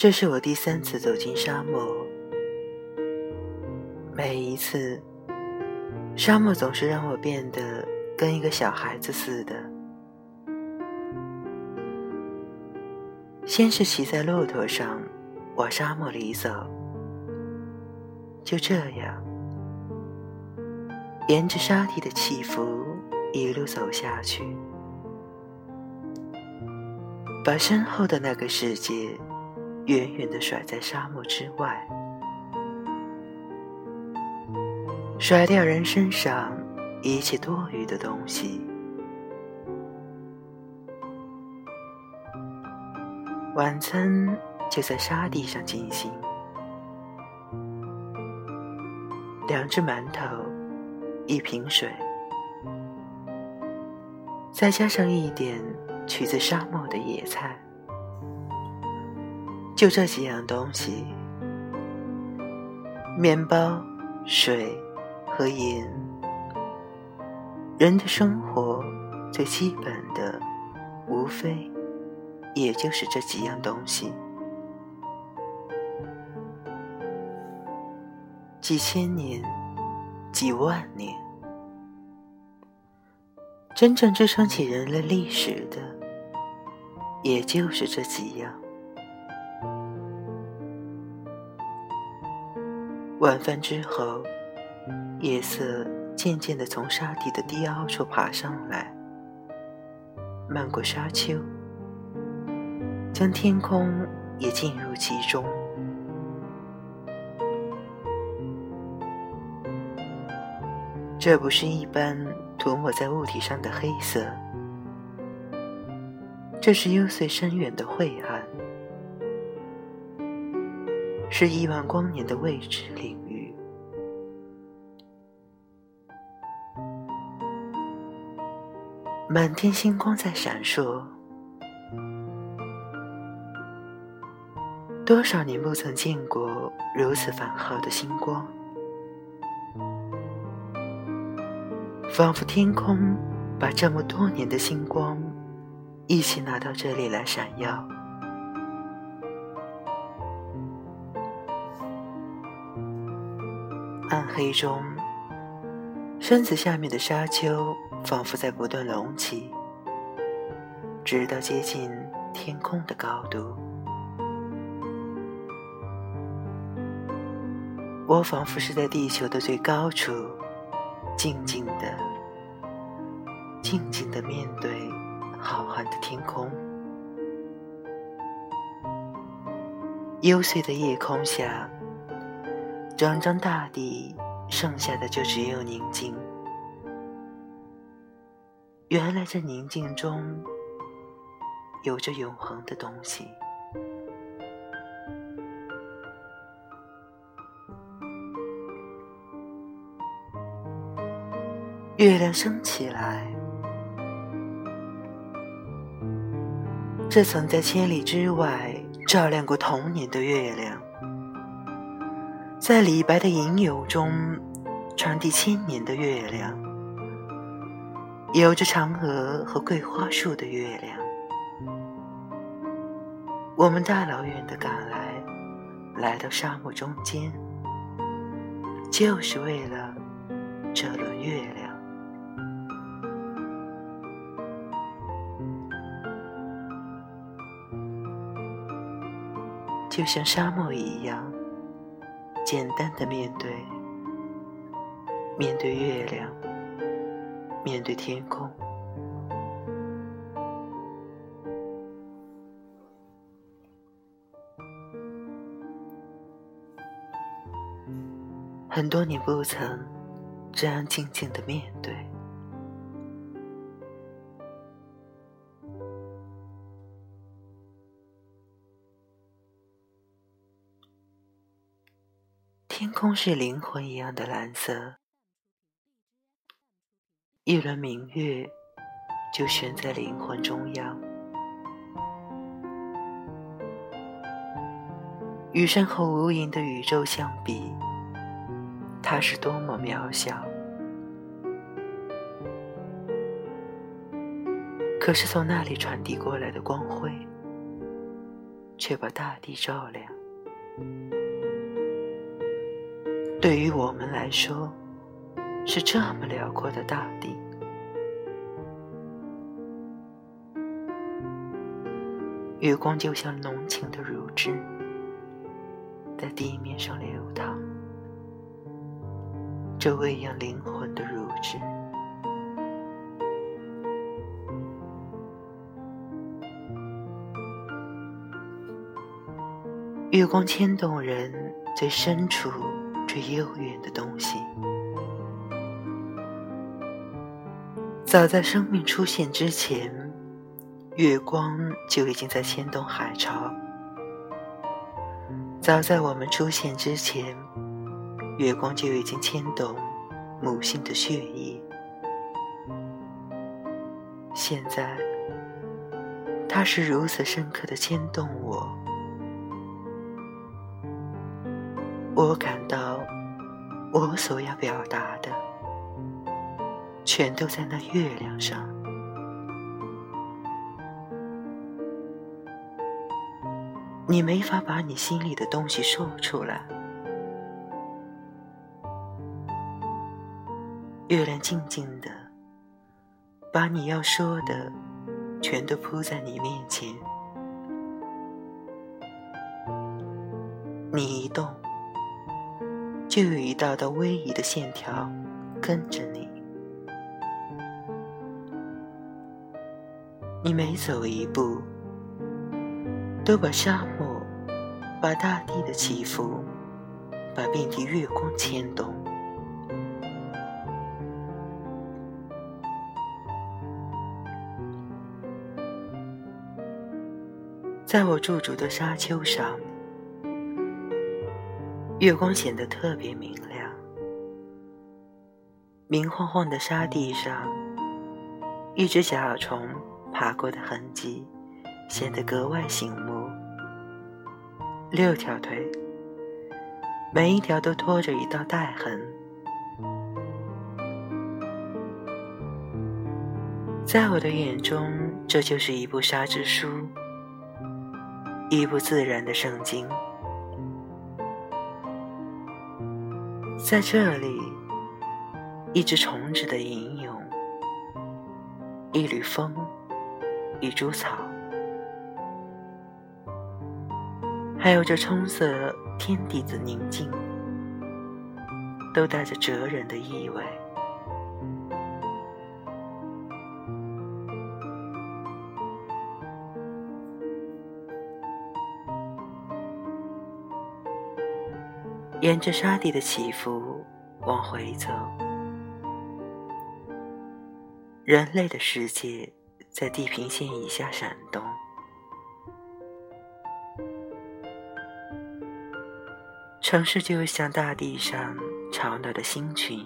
这是我第三次走进沙漠，每一次，沙漠总是让我变得跟一个小孩子似的。先是骑在骆驼上往沙漠里走，就这样，沿着沙地的起伏一路走下去，把身后的那个世界。远远的甩在沙漠之外，甩掉人身上一切多余的东西。晚餐就在沙地上进行，两只馒头，一瓶水，再加上一点取自沙漠的野菜。就这几样东西：面包、水和盐。人的生活最基本的，无非也就是这几样东西。几千年，几万年，真正支撑起人类历史的，也就是这几样。晚饭之后，夜色渐渐地从沙地的低凹处爬上来，漫过沙丘，将天空也进入其中。这不是一般涂抹在物体上的黑色，这是幽邃深远的晦暗。是亿万光年的未知领域。满天星光在闪烁，多少年不曾见过如此繁浩的星光，仿佛天空把这么多年的星光一起拿到这里来闪耀。暗黑中，身子下面的沙丘仿佛在不断隆起，直到接近天空的高度。我仿佛是在地球的最高处，静静的、静静的面对浩瀚的天空。幽邃的夜空下。整张大地，剩下的就只有宁静。原来这宁静中，有着永恒的东西。月亮升起来，这曾在千里之外照亮过童年的月亮。在李白的吟咏中，传递千年的月亮，有着嫦娥和桂花树的月亮。我们大老远的赶来，来到沙漠中间，就是为了这轮月亮，就像沙漠一样。简单的面对，面对月亮，面对天空。很多年不曾这样静静的面对。天空是灵魂一样的蓝色，一轮明月就悬在灵魂中央。与身后无垠的宇宙相比，它是多么渺小。可是从那里传递过来的光辉，却把大地照亮。对于我们来说，是这么辽阔的大地。月光就像浓情的乳汁，在地面上流淌，这喂养灵魂的乳汁。月光牵动人最深处、最悠远的东西。早在生命出现之前。月光就已经在牵动海潮。早在我们出现之前，月光就已经牵动母性的血液。现在，它是如此深刻的牵动我。我感到，表达的，全都在那月亮上。你没法把你心里的东西说出来。月亮静静的，把你要说的全都铺在你面前。你一动，就有一道道逶迤的线条跟着你。你每走一步。都把沙漠，把大地的起伏，把遍地月光牵动。在我驻足的沙丘上，月光显得特别明亮。明晃晃的沙地上，一只甲虫爬过的痕迹，显得格外醒目。六条腿，每一条都拖着一道带痕。在我的眼中，这就是一部沙之书，一部自然的圣经。在这里，一只虫子的吟咏，一缕风，一株草。还有这充塞天地的宁静，都带着哲人的意味。沿着沙地的起伏往回走，人类的世界在地平线以下闪动。城市就像大地上吵闹的星群。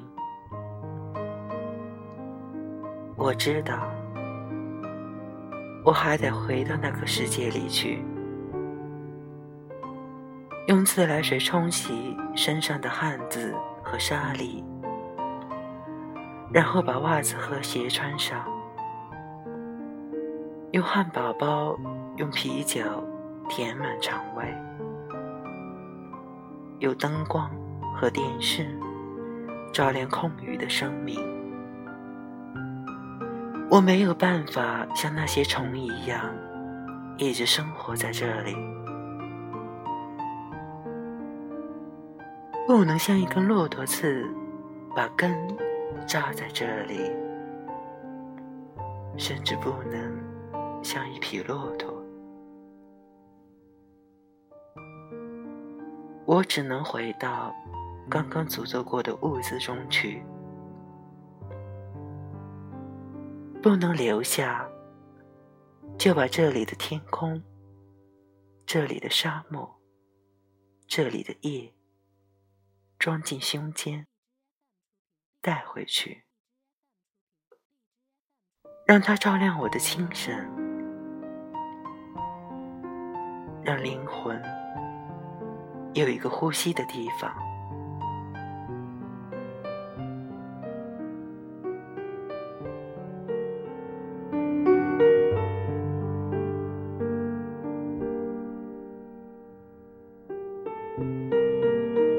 我知道，我还得回到那个世界里去，用自来水冲洗身上的汗渍和沙粒，然后把袜子和鞋穿上，用汉堡包、用啤酒填满肠胃。有灯光和电视照亮空余的生命，我没有办法像那些虫一样一直生活在这里，不能像一根骆驼刺把根扎在这里，甚至不能像一匹骆驼。我只能回到刚刚诅咒过的物资中去，不能留下，就把这里的天空、这里的沙漠、这里的夜装进胸间，带回去，让它照亮我的精神，让灵魂。有一个呼吸的地方。